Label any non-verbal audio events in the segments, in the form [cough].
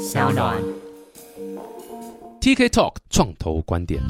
小暖。TK Talk 创投观点。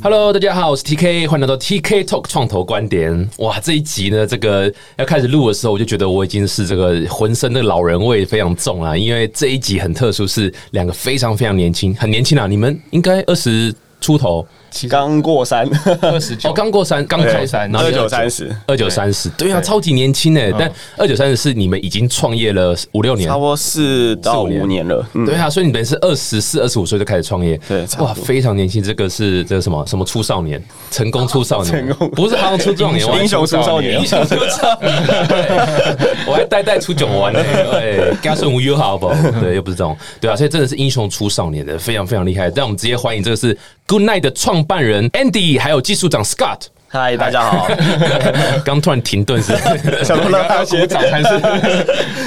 Hello，大家好，我是 TK，欢迎来到 TK Talk 创投观点。哇，这一集呢，这个要开始录的时候，我就觉得我已经是这个浑身的老人味非常重了，因为这一集很特殊，是两个非常非常年轻，很年轻啊，你们应该二十出头，刚过三，二十九。哦，刚过三，刚开三，然后二九三十，二九三十，对。啊，超级年轻哎，但二九三十是你们已经创业了五六年。差，不多四到五年了。嗯，对啊，所以你们是二十四、二十五岁就开始创业，对哇，非常年轻。这个是这个什么什么初少年，成功初少年，[laughs] 成功。不是好像初壮年，英雄出少年。英雄出少年，对 [laughs] 我还代代出囧玩呢，[laughs] 对，加顺无忧好不好？对，又不是这种，对啊，所以真的是英雄出少年的，非常非常厉害。让我们直接欢迎这个是 Good Night 的创办人 Andy，还有技术长 Scott。嗨，大家好，[laughs] 刚突然停顿是，[laughs] 想说让他先早餐是。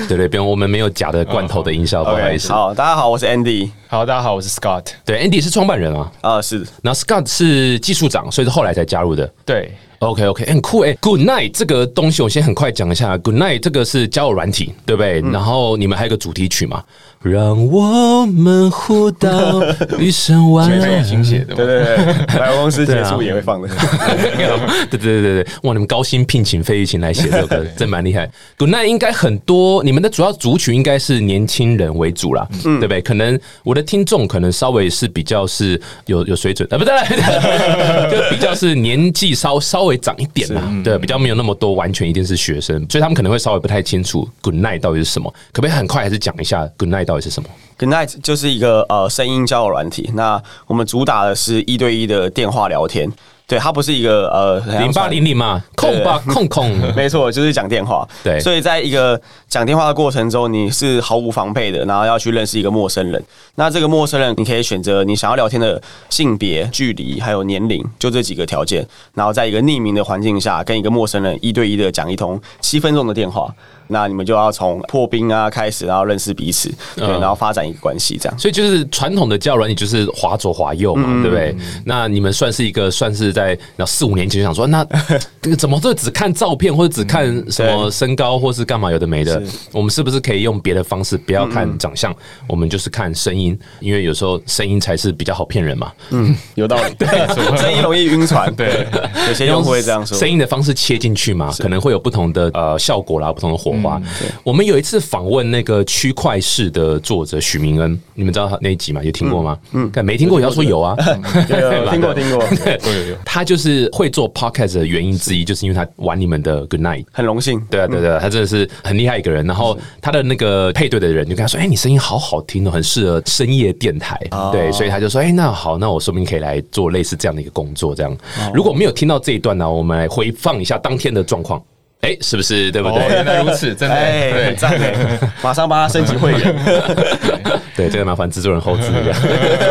对对，不用，我们没有假的罐头的音效，不好意思。好，大家好，我是 Andy。好，大家好，我是 Scott。对，Andy 是创办人啊，啊，是然后 Scott 是技术长，所以是后来才加入的。对，OK OK，很酷哎、Good night 这个东西，我先很快讲一下。Good night 这个是交友软体，对不对？然后你们还有个主题曲嘛，让我们互道一声晚安。新写的。对对对，百货公司结束也会放的。[laughs] 对对对对对，哇！你们高薪聘请费玉清来写这首歌，[laughs] 真蛮厉害。Good night 应该很多，你们的主要族群应该是年轻人为主啦，对不对？可能我的听众可能稍微是比较是有有水准啊，不对，[laughs] 就比较是年纪稍稍微长一点啦，对，比较没有那么多完全一定是学生，所以他们可能会稍微不太清楚 Good night 到底是什么，可不可以很快还是讲一下 Good night 到底是什么？Good night 就是一个呃声音交友软体，那我们主打的是一对一的电话聊天。对，它不是一个呃零八零零嘛，空吧 [laughs] 空空，没错，就是讲电话。对所以在一个讲电话的过程中，你是毫无防备的，然后要去认识一个陌生人。那这个陌生人，你可以选择你想要聊天的性别、距离还有年龄，就这几个条件。然后在一个匿名的环境下，跟一个陌生人一对一的讲一通七分钟的电话。那你们就要从破冰啊开始，然后认识彼此，对，嗯然后发展一个关系，这样。所以就是传统的交友软你就是滑左滑右嘛，对不对？那你们算是一个算是在那四五年前就想说，那 [laughs] 这个怎么这只看照片或者只看什么身高或是干嘛有的没的？我们是不是可以用别的方式，不要看长相，我们就是看声音，因为有时候声音才是比较好骗人嘛。嗯有道理，[laughs] 对，[laughs] 声音容易晕船，对，有些用户会这样说。声音的方式切进去嘛，可能会有不同的呃效果啦，不同的火花。我们有一次访问那个区块式的作者许明恩，你们知道他那一集吗？有听过吗？嗯，看没听过也要说有啊。有有听过听过，有有有。他就是会做 podcast 的原因之一，就是因为他玩你们的 Good Night。很荣幸。对啊，对啊，他真的是很厉害一个人。然后他的那个配对的人就跟他说：“哎，你声音好好听哦，很适合深夜电台。”对，所以他就说：“哎，那好，那我说不定可以来做类似这样的一个工作。这样，如果没有听到这一段呢，我们来回放一下当天的状况。哎，是不是对不哦，对？原来如此，[laughs] 真的。哎，对很，赞哎！[laughs] 马上帮他升级会员。对，这个麻烦制作人后置一下，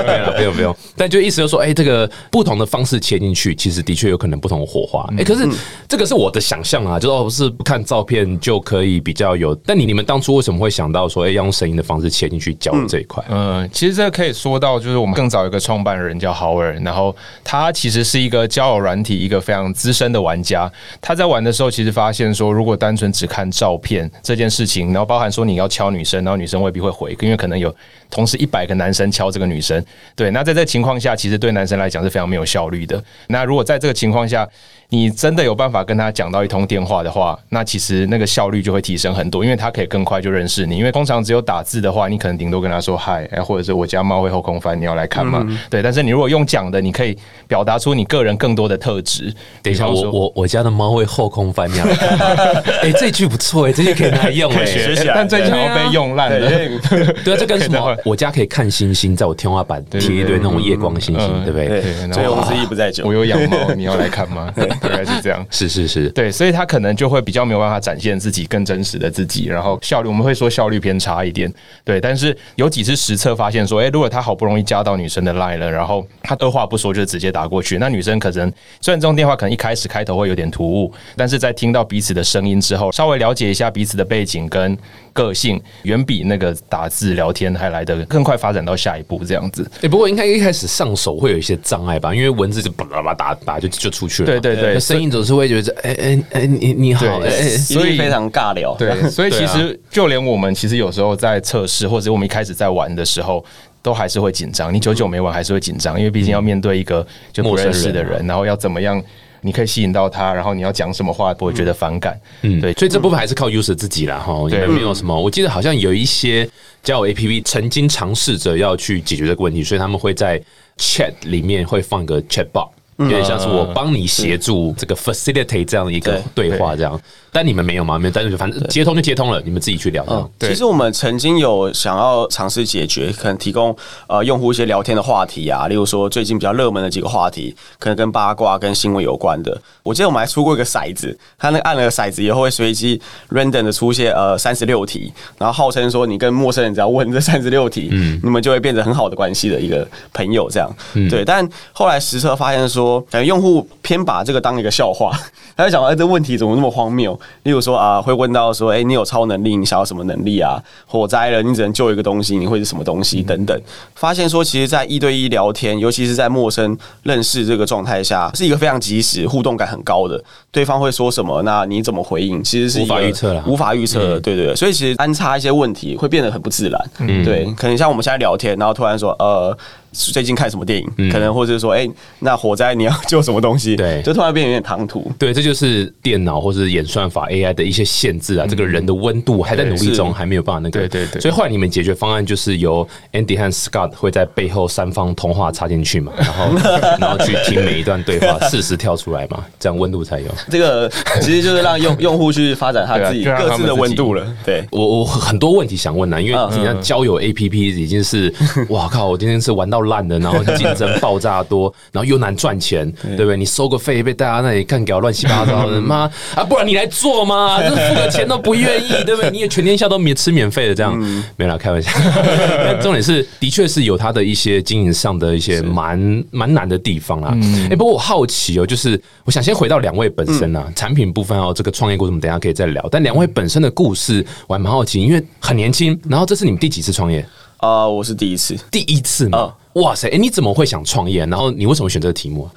没有了不用不用。但就意思就是说，哎、这个不同的方式切进去，其实的确有可能不同的火花。哎、可是这个是我的想象啊，就是哦，是不看照片就可以比较有。但你你们当初为什么会想到说，哎、要用声音的方式切进去教这一块？嗯，其实这个可以说到，就是我们更早有一个创办人叫豪尔，然后他其实是一个交友软体一个非常资深的玩家。他在玩的时候，其实发现说，如果单纯只看照片这件事情，然后包含说你要敲女生，然后女生未必会回，因为可能有同时一百个男生敲这个女生。对，那在这情况下，其实对男生来讲是非常没有效率的。那如果在这个情况下，你真的有办法跟他讲到一通电话的话，那其实那个效率就会提升很多，因为他可以更快就认识你。因为通常只有打字的话，你可能顶多跟他说嗨，哎，或者是我家猫会后空翻，你要来看吗？对，但是你如果用讲的，你可以表达出你个人更多的特质。等一下，我我我家的猫会后空翻呀！[laughs] 哎、这句不错哎、这句可以拿来用哎、学起来但最近好像被用烂了。对，[laughs] 这跟什？么我家可以看星星，在我天花板贴一堆那种夜光星星，嗯对不对？对，然后醉翁之意不在酒我。有养猫，你要来看吗？[laughs] 大概是这样。[laughs] 是是是，对，所以他可能就会比较没有办法展现自己更真实的自己，然后效率我们会说效率偏差一点。对，但是有几次实测发现说，哎、如果他好不容易加到女生的 line 了，然后他二话不说就直接打过去，那女生可能虽然这种电话可能一开始开头会有点突兀，但是在听到彼此的声音之后，稍微了解一下彼此的背景跟个性，远比那个打字聊天还来得更快发展到下一步这样子。哎、不过应该一开始上手会有一些障碍吧，因为文字就叭叭叭打打就就出去了。对对对声音总是会觉得，哎哎哎，你你好，所以非常尬聊。对，[laughs] 所以其实就连我们其实有时候在测试，或者我们一开始在玩的时候。都还是会紧张，你久久没玩还是会紧张，因为毕竟要面对一个就不认识的人，然后要怎么样，你可以吸引到他，然后你要讲什么话不会觉得反感。嗯，对所以这部分还是靠 user 自己啦，哈，你对没有什么。我记得好像有一些交友 APP 曾经尝试着要去解决这个问题，所以他们会在 chat 里面会放一个 chat bot。有点像是我帮你协助这个 facilitate 这样的一个对话，这样。但你们没有吗？没有，但是反正接通就接通了，你们自己去聊。嗯，对其实我们曾经有想要尝试解决，可能提供呃用户一些聊天的话题啊，例如说最近比较热门的几个话题，可能跟八卦、跟新闻有关的。我记得我们还出过一个骰子，它那个按了个骰子以后会随机 random 的出现呃三十六题，然后号称说你跟陌生人只要问这三十六题，嗯，你们就会变成很好的关系的一个朋友这样。对，但后来实测发现说，感觉用户偏把这个当一个笑话，他就讲哎这问题怎么那么荒谬？例如说啊、会问到说，哎、你有超能力，你想要什么能力啊？火灾了，你只能救一个东西，你会是什么东西？等等。发现说，其实，在一对一聊天，尤其是在陌生认识这个状态下，是一个非常及时、互动感很高的。对方会说什么，那你怎么回应？其实是无法预测了无法预测的。对对对，所以其实安插一些问题会变得很不自然。对，可能像我们现在聊天，然后突然说，呃。最近看什么电影？可能或者是说，哎、那火灾你要救什么东西？对就突然变有点唐突。对，这就是电脑或者是演算法 AI 的一些限制啊。这个人的温度还在努力中，还没有办法那个。对对对所以后来你们解决方案就是由 Andy 和 Scott 会在背后三方通话插进去嘛，然后 [laughs] 然后去听每一段对话，适时跳出来嘛，这样温度才有。这个其实就是让用 [laughs] 用户去发展他自己各自的温度了。对，我我很多问题想问啊，因为嗯你看交友 A P P 已经是，[laughs] 哇靠！我今天是玩到烂的，然后竞争爆炸多，然后又难赚钱，对不对？你收个费被大家那里干搞乱七八糟的，[laughs] 妈啊！不然你来做嘛，这付个钱都不愿意，[laughs] 对不对？你也全天下都免吃免费的这样，没啦，开玩笑。[laughs] 但重点是，的确是有它的一些经营上的一些蛮蛮难的地方啦。哎，不过我好奇哦，就是我想先回到两位本身啊，产品部分哦，这个创业过程我们等一下可以再聊。但两位本身的故事，我还蛮好奇，因为很年轻，然后这是你们第几次创业？啊，我是第一次。第一次嘛？哇塞！哎，你怎么会想创业？然后你为什么选这个题目啊？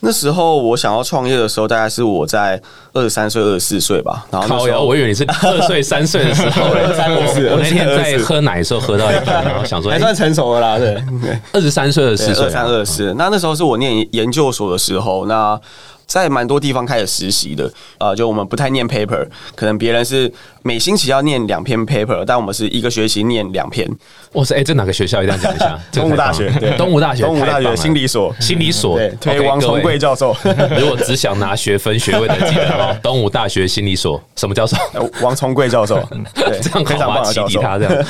那时候我想要创业的时候，大概是我在二十三岁、二十四岁吧。然后那！时候我以为你是二岁、三岁的时候，[laughs] 三二四我那天在喝奶的时候喝到一半，然后想说，哎还算成熟了啦，对。二十三岁、二十四岁三二四。那那时候是我念研究所的时候，那在蛮多地方开始实习的。呃，就我们不太念 paper，可能别人是每星期要念两篇 paper，但我们是一个学期念两篇。哇塞！哎，这哪个学校？一定要讲一下。东吴大学对东吴大学，东吴大学心理所，心理所，对，推王崇贵教授，如果只想拿学分学位的，记得哦，[laughs] 东吴大学心理所什么教授？呃王崇贵教授，[laughs] 对，这样非常好吗？启。迪他这样。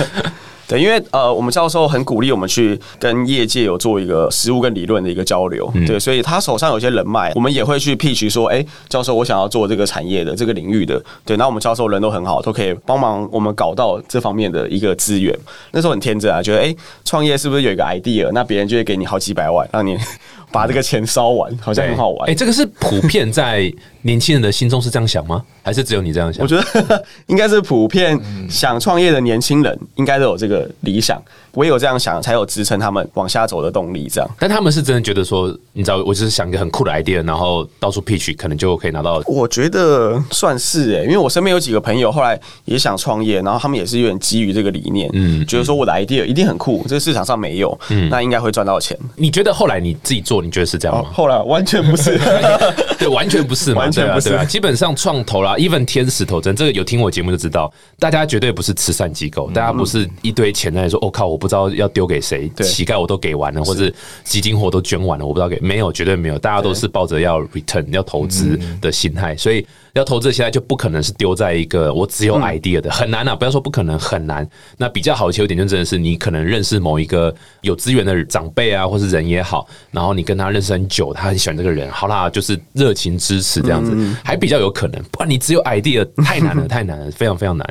对，因为呃，我们教授很鼓励我们去跟业界有做一个实务跟理论的一个交流，对，所以他手上有些人脉，我们也会去 pitch 说，哎、教授，我想要做这个产业的这个领域的，对，那我们教授人都很好，都可以帮忙我们搞到这方面的一个资源。那时候很天真啊，觉得哎，创、业是不是有一个 idea，那别人就会给你好几百万，让你把这个钱烧完，好像很好玩。哎，这个是普遍在年轻人的心中是这样想吗？[laughs] 还是只有你这样想我？觉得应该是普遍想创业的年轻人，应该都有这个理想。唯有这样想，才有支撑他们往下走的动力。这样，但他们是真的觉得说，你知道，我就是想一个很酷的 idea，然后到处 pitch，可能就可以拿到。我觉得算是诶、因为我身边有几个朋友后来也想创业，然后他们也是有点基于这个理念，嗯，觉得说我的 idea 一定很酷，这个市场上没有，嗯，那应该会赚到钱。你觉得后来你自己做，你觉得是这样吗？后来完全不是，[laughs] 对，完全不是嘛，完全不是基本上创投啦，even 天使投真，这个有听我节目就知道，大家绝对不是慈善机构，大家不是一堆钱在说，我、靠，我不知道要丢给谁，对乞丐我都给完了，或者基金货都捐完了，我不知道给没有，绝对没有，大家都是抱着要 return 要投资的心态，所以要投资的心态就不可能是丢在一个我只有 idea 的，很难啊，不要说不可能，很难。那比较好的切入点就真的是你可能认识某一个有资源的长辈啊，或是人也好，然后你跟他认识很久，他很喜欢这个人，好啦，就是热情支持这样子，还比较有可能。不然你只有 idea 太难了，[laughs] 太难了，非常非常难。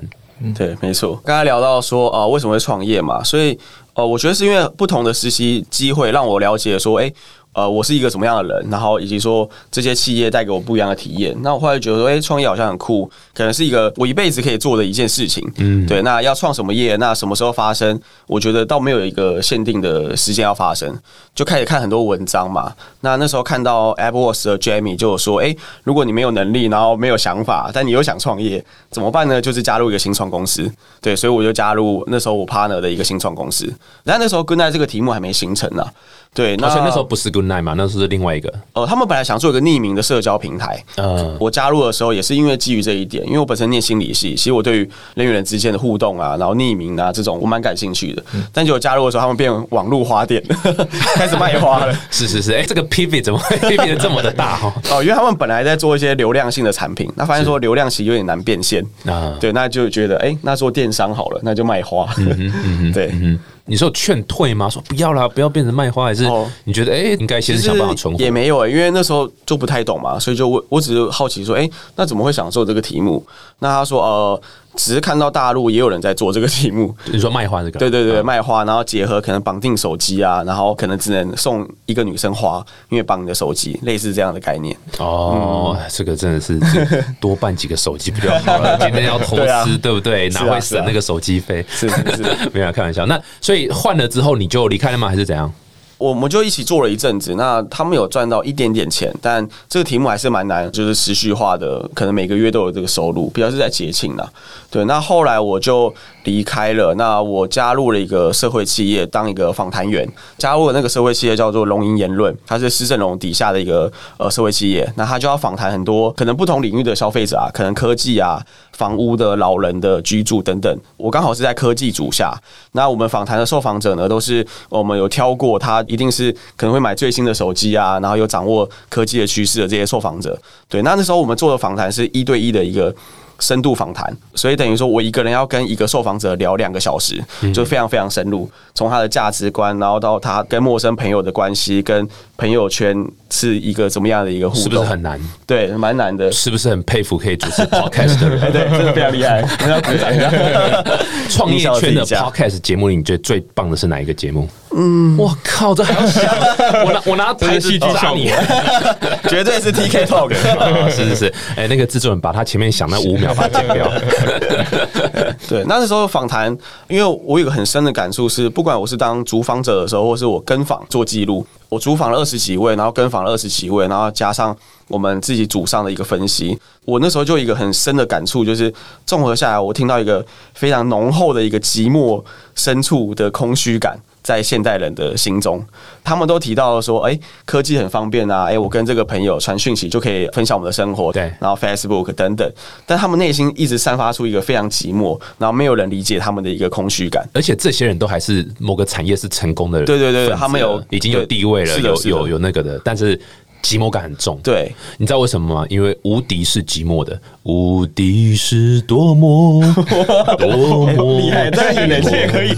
对，没错。刚才聊到说，呃，为什么会创业嘛？所以，呃，我觉得是因为不同的实习机会让我了解说，哎、呃，我是一个什么样的人，然后以及说这些企业带给我不一样的体验。那我后来觉得说，哎、创业好像很酷，可能是一个我一辈子可以做的一件事情。嗯，对。那要创什么业，那什么时候发生？我觉得倒没有一个限定的时间要发生，就开始看很多文章嘛。那那时候看到 Apple Watch 的 Jamie 就有说，哎、如果你没有能力，然后没有想法，但你又想创业，怎么办呢？就是加入一个新创公司。对，所以我就加入那时候我 partner 的一个新创公司。但那时候跟在这个题目还没形成呢、对，那而且那时候不是 Good Night 嘛，那是另外一个。呃，他们本来想做一个匿名的社交平台，嗯，我加入的时候也是因为基于这一点，因为我本身念心理系，其实我对于人与人之间的互动啊，然后匿名啊这种我蛮感兴趣的。但结果加入的时候，他们变网络花店，[laughs] 开始卖花了。[laughs] 是是是，哎、这个 pivot 怎么会 pivot 得这么的大哈？[laughs] 哦，因为他们本来在做一些流量性的产品，那发现说流量其实有点难变现，啊，对，那就觉得哎、那做电商好了，那就卖花。对，嗯，你说有劝退吗？说不要啦，不要变成卖花，还是哦你觉得哎、应该先想办法存活？也没有诶、因为那时候就不太懂嘛，所以就我我只是好奇说，哎、那怎么会享受这个题目？那他说，呃，只是看到大陆也有人在做这个题目，[laughs] 你说卖花这个？对对对，嗯卖花，然后结合可能绑定手机啊，然后可能只能送一个女生花，因为绑你的手机，类似这样的概念。哦，这个真的是 [laughs] 多办几个手机比较好了？今天要投资，[laughs] 对不对？哪会省那个手机费？是是是，没有开玩笑。那所以换了之后你就离开了吗？还是怎样？我们就一起做了一阵子，那他们有赚到一点点钱，但这个题目还是蛮难，就是持续化的，可能每个月都有这个收入，比较是在节庆啦。对，那后来我就离开了，那我加入了一个社会企业，当一个访谈员，加入了那个社会企业叫做龙吟言论，它是施正荣底下的一个呃社会企业，那他就要访谈很多可能不同领域的消费者啊，可能科技啊、房屋的、老人的居住等等。我刚好是在科技组下，那我们访谈的受访者呢，都是我们有挑过，他一定是可能会买最新的手机啊，然后有掌握科技的趋势的这些受访者。对，那那时候我们做的访谈是一对一的一个。深度访谈，所以等于说我一个人要跟一个受访者聊两个小时，就非常非常深入，从他的价值观，然后到他跟陌生朋友的关系，跟朋友圈是一个怎么样的一个互动，是不是很难？对，蛮难的。是不是很佩服可以主持 podcast 的人？[laughs] 对，真的非常厉害，我要鼓掌一下。创业圈的 [laughs] podcast 节目里，你觉得最棒的是哪一个节目？嗯，我靠，这还要想？[laughs] 我拿我拿牌子戏剧砸你！绝对是 TK Talk。啊是是是，哎，那个制作人把他前面想那五秒把它剪掉。[laughs] 对，那时候访谈，因为我有个很深的感触是，不管我是当主访者的时候，或是我跟访做记录，我主访了二十几位，然后跟访了二十几位，然后加上我们自己组上的一个分析，我那时候就有一个很深的感触，就是综合下来，我听到一个非常浓厚的一个寂寞深处的空虚感。在现代人的心中，他们都提到说：“哎、科技很方便啊，哎、我跟这个朋友传讯息就可以分享我们的生活，对然后 Facebook 等等。”但他们内心一直散发出一个非常寂寞，然后没有人理解他们的一个空虚感。而且这些人都还是某个产业是成功的人，对对对他们有已经有地位了，有有有那个的，但是寂寞感很重。对，你知道为什么吗？因为无敌是寂寞的，无敌是多么 [laughs] 多么厉害，这个年纪也可以，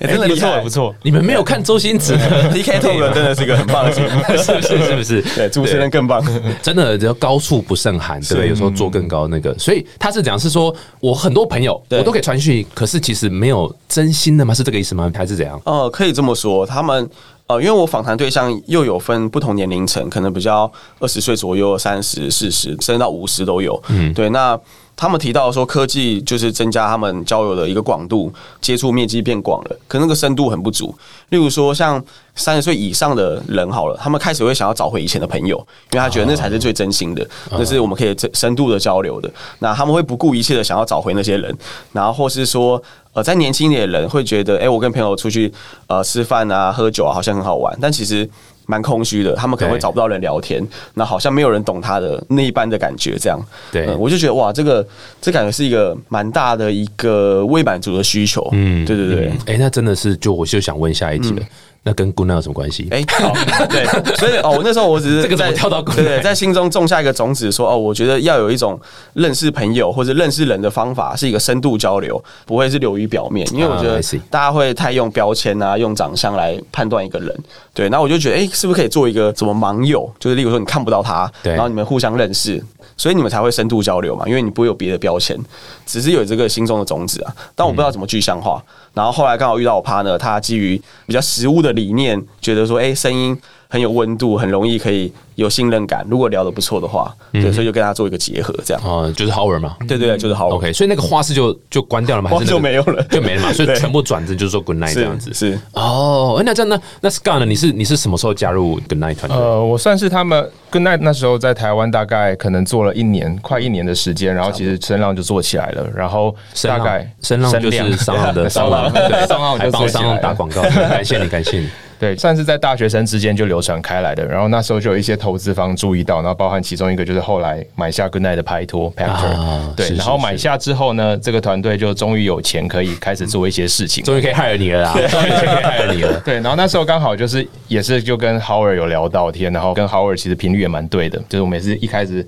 哎真的不错不。错。你们没有看周星驰 [laughs] 的 TK Talk 真的是一个很棒的节目，是 [laughs] 不是？是不是？对，主持人更棒。真的只要高处不胜寒，对不对？有时候做更高那个，所以他是讲是说，我很多朋友我都可以传讯，可是其实没有真心的吗？是这个意思吗？还是怎样？呃，可以这么说，他们呃，因为我访谈对象又有分不同年龄层，可能比较二十岁左右、三十、四十，甚至到五十都有。嗯，对，那。他们提到说，科技就是增加他们交友的一个广度，接触面积变广了，可那个深度很不足。例如说，像三十岁以上的人好了，他们开始会想要找回以前的朋友，因为他觉得那才是最真心的，那是我们可以深深度的交流的。那他们会不顾一切的想要找回那些人，然后或是说，呃，在年轻一点的人会觉得，哎、我跟朋友出去呃吃饭啊、喝酒啊，好像很好玩，但其实蛮空虚的。他们可能会找不到人聊天，那好像没有人懂他的那一般的感觉，这样。对呃我就觉得哇，这个这感觉是一个蛮大的一个未满足的需求。嗯，对对对。哎、那真的是，就我就想问下一题了，那跟 Good Night 有什么关系？哎、好，对，所以哦，我那时候我只是 [laughs] 这个怎么在跳到对对，在心中种下一个种子，说哦，我觉得要有一种认识朋友或者认识人的方法，是一个深度交流，不会是流于表面，因为我觉啊得大家会太用标签啊，用长相来判断一个人。对，那我就觉得，哎、是不是可以做一个什么盲友？就是例如说你看不到他，对然后你们互相认识。所以你们才会深度交流嘛，因为你不会有别的标签，只是有这个心中的种子啊。但我不知道怎么具象化。然后后来刚好遇到我 partner，他基于比较实物的理念，觉得说，哎、声音很有温度，很容易可以有信任感。如果聊得不错的话，对，所以就跟他做一个结合，这样。哦，就是 Howard 嘛。对对，就是 Howard。OK，所以那个花式就就关掉了嘛？还是那个就没有了就没了嘛。[laughs] 所以全部转正就是说 Good night 这样子。是哦，诶那这样那？那 Scar 呢？你是你是什么时候加入 Good night 团队？呃，我算是他们跟那那时候在台湾大概可能做了一年，快一年的时间，然后其实声浪就做起来了，然后大概声浪就是量商浪的 [laughs] 商浪，对，商浪还帮商就做起来了浪打广告，[laughs] 感谢你，感谢你。对，算是在大学生之间就流传开来的。然后那时候就有一些投资方注意到，然后包含其中一个就是后来买下 Good Night 的拍拖 Pactor，、对，啊是是然后买下之后呢，这个团队就终于有钱可以开始做一些事情。终于可以害了你了啦！终于可以害了你了。[laughs] 对，然后那时候刚好就是也是就跟 Howard 有聊到天，然后跟 Howard 其实频率也蛮对的，就是我们也是一开始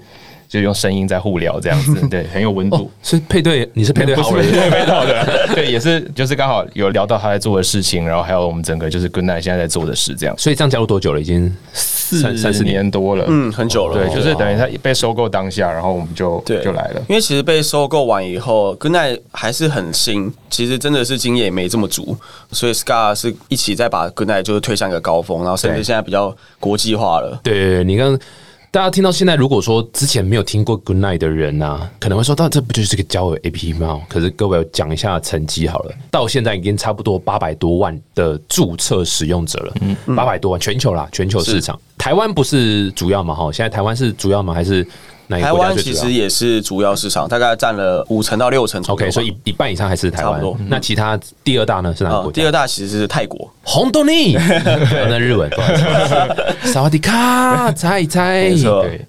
就用声音在互聊这样子，[laughs] 对，很有温度。哦，是配对，你是配对好人。对，没到的，对，也是就是刚好有聊到他在做的事情，然后还有我们整个就是 Good Night 现在在做的事，这样所以这样加入多久了？已经四三三四年。多了，嗯，很久了。对，就是等于他被收购当下，然后我们就对就来了。因为其实被收购完以后，Good Night 还是很新，其实真的是经验也没这么足，所以 Scar 是一起再把 Good Night 就是推向一个高峰，然后甚至对现在比较国际化了。对对对，你刚刚大家听到现在，如果说之前没有听过 Good Night 的人啊、可能会说，到这不就是个交友 A P P 吗？可是各位讲一下成绩好了，到现在已经差不多八百多万的注册使用者了，嗯，八百多万，全球啦，全球市场，台湾不是主要嘛？哈，现在台湾是主要嘛？还是台湾其实也是主要市场，大概占了五成到六成。？OK，所以一一半以上还是台湾。那其他第二大呢是哪个呃国家？第二大其实是泰国，红豆泥，[laughs] 那日文，萨 [laughs] 瓦迪卡，猜一猜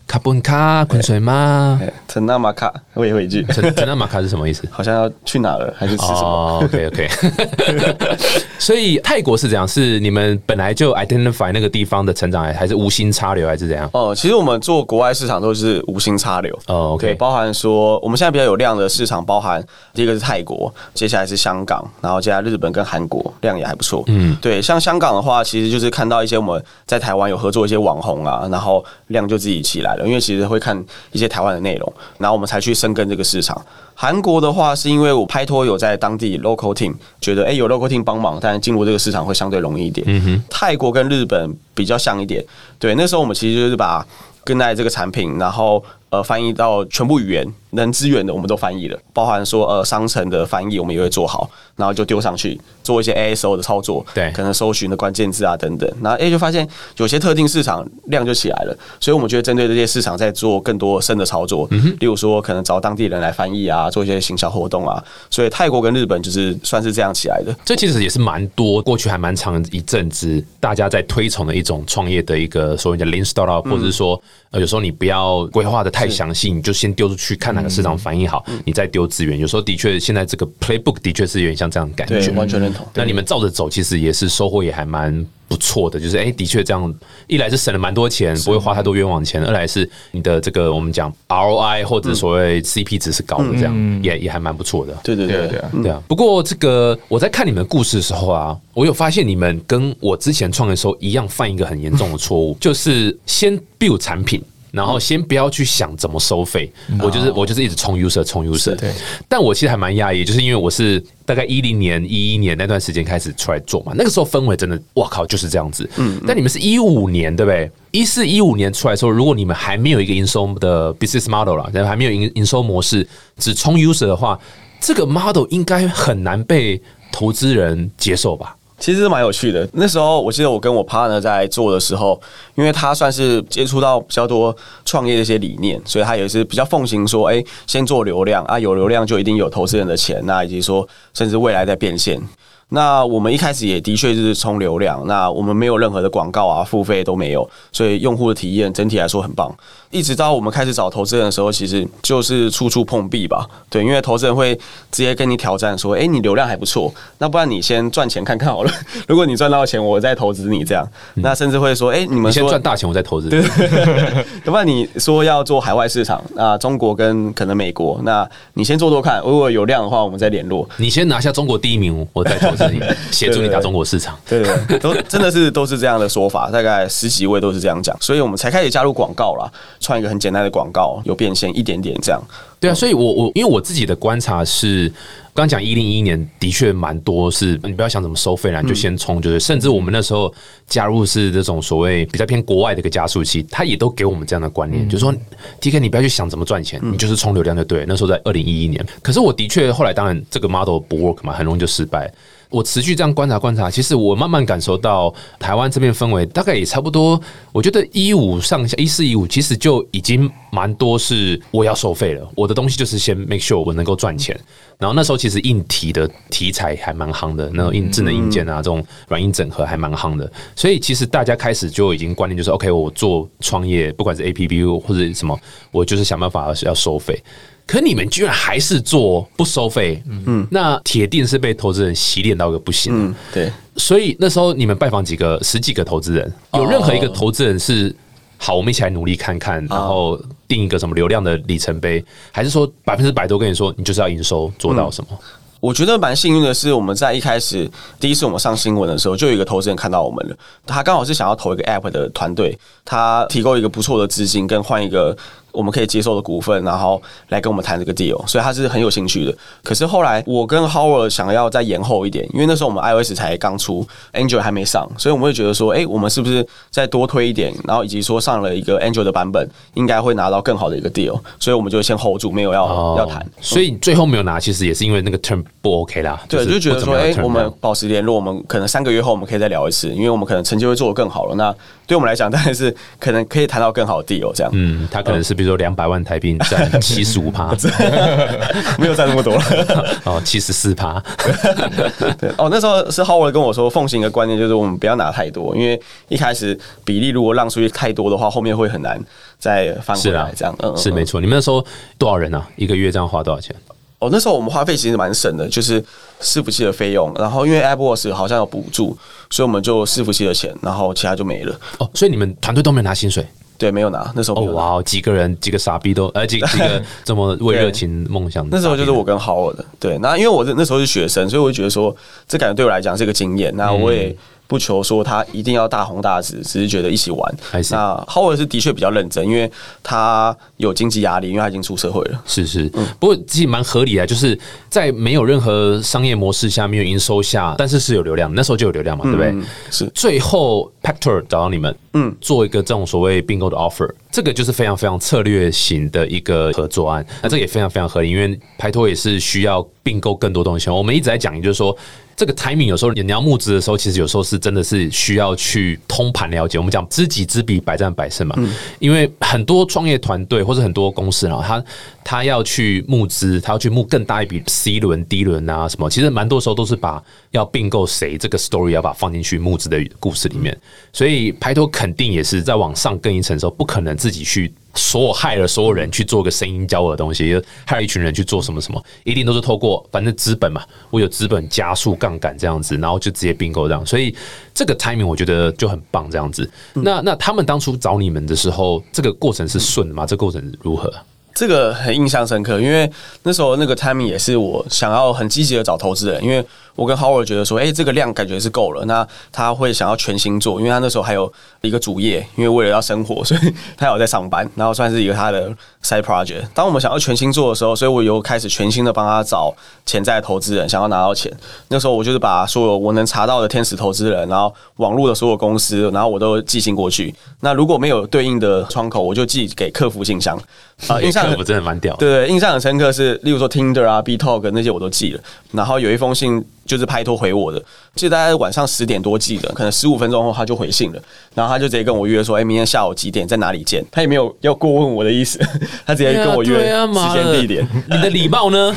卡本卡，昆水吗？陈纳马卡，我也会一句，陈陈纳马卡是什么意思？好像要去哪了，还是吃什么？哦，OK OK，[laughs] 所以泰国是怎样？是你们本来就 identify 那个地方的成长，还是无心插柳，还是怎样？哦，其实我们做国外市场都是无心插柳。哦，OK 对，包含说我们现在比较有量的市场，包含第一个是泰国，接下来是香港，然后接下来日本跟韩国量也还不错。嗯，对，像香港的话，其实就是看到一些我们在台湾有合作一些网红啊，然后量就自己起来了，因为其实会看一些台湾的内容，然后我们才去深耕这个市场。韩国的话，是因为我拍拖有在当地 local team，觉得哎、诶有 local team 帮忙，但进入这个市场会相对容易一点。嗯哼，泰国跟日本比较像一点，对，那时候我们其实就是把跟奈这个产品，然后呃翻译到全部语言能支援的，我们都翻译了，包含说呃商城的翻译我们也会做好，然后就丢上去做一些 ASO 的操作，对。可能搜寻的关键字啊等等，然后哎、就发现有些特定市场量就起来了，所以我们就会针对这些市场在做更多深的操作，例如说可能找当地人来翻译啊，做一些行销活动啊，所以泰国跟日本就是算是这样起来的。这其实也是蛮多，过去还蛮长一阵子，大家在推崇的一种创业的一个所谓的 lean startup，、或者是说，呃，有时候你不要规划的太详细，你就先丢出去看哪个市场反应好，你再丢资源。有时候的确，现在这个 playbook 的确是有点像这样的感对觉，，完全认同。那你们照着走，其实也是收获也还蛮不错的。就是哎、的确这样，一来是省了蛮多钱，不会花太多冤枉钱；二来是你的这个我们讲 ROI 或者所谓 CP 值是高的，这样、也也还蛮不错的。对对对对啊对啊对啊，不过这个我在看你们故事的时候啊，我有发现你们跟我之前创业的时候一样，犯一个很严重的错误，就是先 build 产品。然后先不要去想怎么收费，我就是我就是一直冲 user 冲 user，对但我其实还蛮讶异，就是因为我是大概一零年、一一年那段时间开始出来做嘛，那个时候氛围真的，哇靠，就是这样子。嗯，但你们是一五年对不对？一四一五年出来的时候，如果你们还没有一个营收的 business model 啦，然后还没有营营收模式，只冲 user 的话，这个 model 应该很难被投资人接受吧？其实蛮有趣的。那时候我记得我跟我 partner 在做的时候，因为他算是接触到比较多创业的一些理念，所以他也是比较奉行说，哎、先做流量啊，有流量就一定有投资人的钱，那以及说甚至未来在变现。那我们一开始也的确就是冲流量，那我们没有任何的广告啊、付费都没有，所以用户的体验整体来说很棒。一直到我们开始找投资人的时候，其实就是处处碰壁吧。对，因为投资人会直接跟你挑战说：“哎、你流量还不错，那不然你先赚钱看看好了。[laughs] 如果你赚到钱，我再投资你这样。”那甚至会说：“哎、你们你先赚大钱，我再投资。要不然你说要做海外市场，那中国跟可能美国，那你先做做看，如果有量的话，我们再联络。”你先拿下中国第一名，我再投资你，协助你打中国市场。对对对，都真的是都是这样的说法，大概十几位都是这样讲，所以我们才开始加入广告啦，创一个很简单的广告，有变现一点点这样。对啊，所以我我因为我自己的观察是。刚讲一零一年的确蛮多，是你不要想怎么收费啦，你就先冲，就是甚至我们那时候加入是这种所谓比较偏国外的一个加速器，他也都给我们这样的观念，就是说 T K 你不要去想怎么赚钱，你就是冲流量就对。那时候在二零一一年，可是我的确后来当然这个 model 不 work 嘛，很容易就失败。我持续这样观察观察，其实我慢慢感受到台湾这边氛围大概也差不多。我觉得一五上下一四一五其实就已经蛮多是我要收费了，我的东西就是先 make sure 我能够赚钱。然后那时候其实硬体的题材还蛮夯的，那种硬智能硬件啊，这种软硬整合还蛮夯的，所以其实大家开始就已经观念就是 OK，我做创业，不管是 A P P 或者什么，我就是想办法要收费。可你们居然还是做不收费，嗯，那铁定是被投资人洗脸到个不行。嗯，对。所以那时候你们拜访几个十几个投资人，有任何一个投资人是好，我们一起来努力看看，然后定一个什么流量的里程碑，还是说百分之百都跟你说，你就是要营收做到什么？我觉得蛮幸运的是，我们在一开始第一次我们上新闻的时候，就有一个投资人看到我们了，他刚好是想要投一个 App 的团队，他提供一个不错的资金跟换一个。我们可以接受的股份，然后来跟我们谈这个 deal，所以他是很有兴趣的。可是后来我跟 Howard 想要再延后一点，因为那时候我们 iOS 才刚出，Android 还没上，所以我们会觉得说，哎，我们是不是再多推一点？然后以及说上了一个 Android 的版本，应该会拿到更好的一个 deal，所以我们就先 hold 住，没有要要谈。所以最后没有拿，其实也是因为那个 term 不 OK 啦。对，就觉得说，哎，我们保持联络，我们可能三个月后我们可以再聊一次，因为我们可能成绩会做得更好了。那对我们来讲，当然是可能可以谈到更好的 deal 这样。嗯，他可能是比如说两百万台。币占 [laughs] 七十五趴，[laughs] 没有占那么多 [laughs] 哦，七十四趴。对哦，那时候是 Howard 跟我说，奉行一个观念，就是我们不要拿太多，因为一开始比例如果让出去太多的话，后面会很难再翻回来。这样，嗯，是没错。你们那时候多少人啊？一个月这样花多少钱？哦，那时候我们花费其实蛮省的，就是伺服器的费用，然后因为 AppWorks 好像有补助，所以我们就伺服器的钱，然后其他就没了。哦，所以你们团队都没有拿薪水。对，没有拿那时候。哦哇，几个人，几个傻逼都，呃，几几个 [laughs] 这么为热情梦想。那时候就是我跟豪尔的，对。那因为我那时候是学生，所以我就觉得说，这感觉对我来讲是一个经验。那我也。不求说他一定要大红大紫，只是觉得一起玩。那 Howard 是的确比较认真，因为他有经济压力，因为他已经出社会了。是是，不过其实蛮合理的，就是在没有任何商业模式下，没有营收下，但是是有流量，那时候就有流量嘛，对不对？是。最后 Pactor 找到你们，嗯，做一个这种所谓并购的 offer，这个就是非常非常策略型的一个合作案。那这也非常非常合理，因为拍拖也是需要并购更多东西。我们一直在讲，也就是说。这个 timing 有时候你要募资的时候，其实有时候是真的是需要去通盘了解。我们讲知己知彼，百战百胜嘛。因为很多创业团队或者很多公司啊，他他要去募资，他要去募更大一笔 C 轮、D 轮啊什么。其实蛮多时候都是把要并购谁这个 story 要把放进去募资的故事里面。所以排头肯定也是在往上更一层的时候，不可能自己去。所有害了所有人去做个声音交恶的东西，害了一群人去做什么什么，一定都是透过反正资本嘛，我有资本加速杠杆这样子，然后就直接并购这样，所以这个 timing 我觉得就很棒这样子。那那他们当初找你们的时候，这个过程是顺的吗？这过程如何？这个很印象深刻，因为那时候那个 timing 也是我想要很积极的找投资人，因为。我跟 Howard 觉得说，哎，这个量感觉是够了。那他会想要全新做，因为他那时候还有一个主业，因为为了要生活，所以 [laughs] 他有在上班，然后算是一个他的 side project。当我们想要全新做的时候，所以我又开始全新的帮他找潜在投资人，想要拿到钱。那时候我就是把所有我能查到的天使投资人，然后网络的所有公司，然后我都寄信过去。那如果没有对应的窗口，我就寄给客服信箱。啊，[laughs] 印象我真的蛮屌。对对，印象很深刻是，例如说 Tinder 啊、B Talk 那些我都寄了，然后有一封信。就是拍拖回我的，记得大概晚上十点多寄的，可能十五分钟后他就回信了，然后他就直接跟我约说，哎，明天下午几点在哪里见？他也没有要过问我的意思，[laughs] 他直接跟我约时间地点。你的礼貌呢？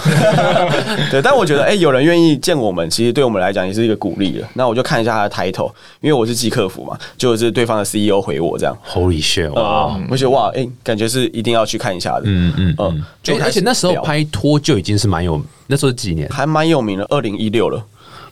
[laughs] 对，但我觉得，哎，有人愿意见我们，其实对我们来讲也是一个鼓励了。那我就看一下他的抬头，因为我是寄客服嘛，就是对方的 CEO 回我这样。Holy shit！哇，我觉得哇，哎，感觉是一定要去看一下的。嗯嗯嗯，就而且那时候拍拖就已经是蛮有。那时候几年还蛮有名的，二零一六了。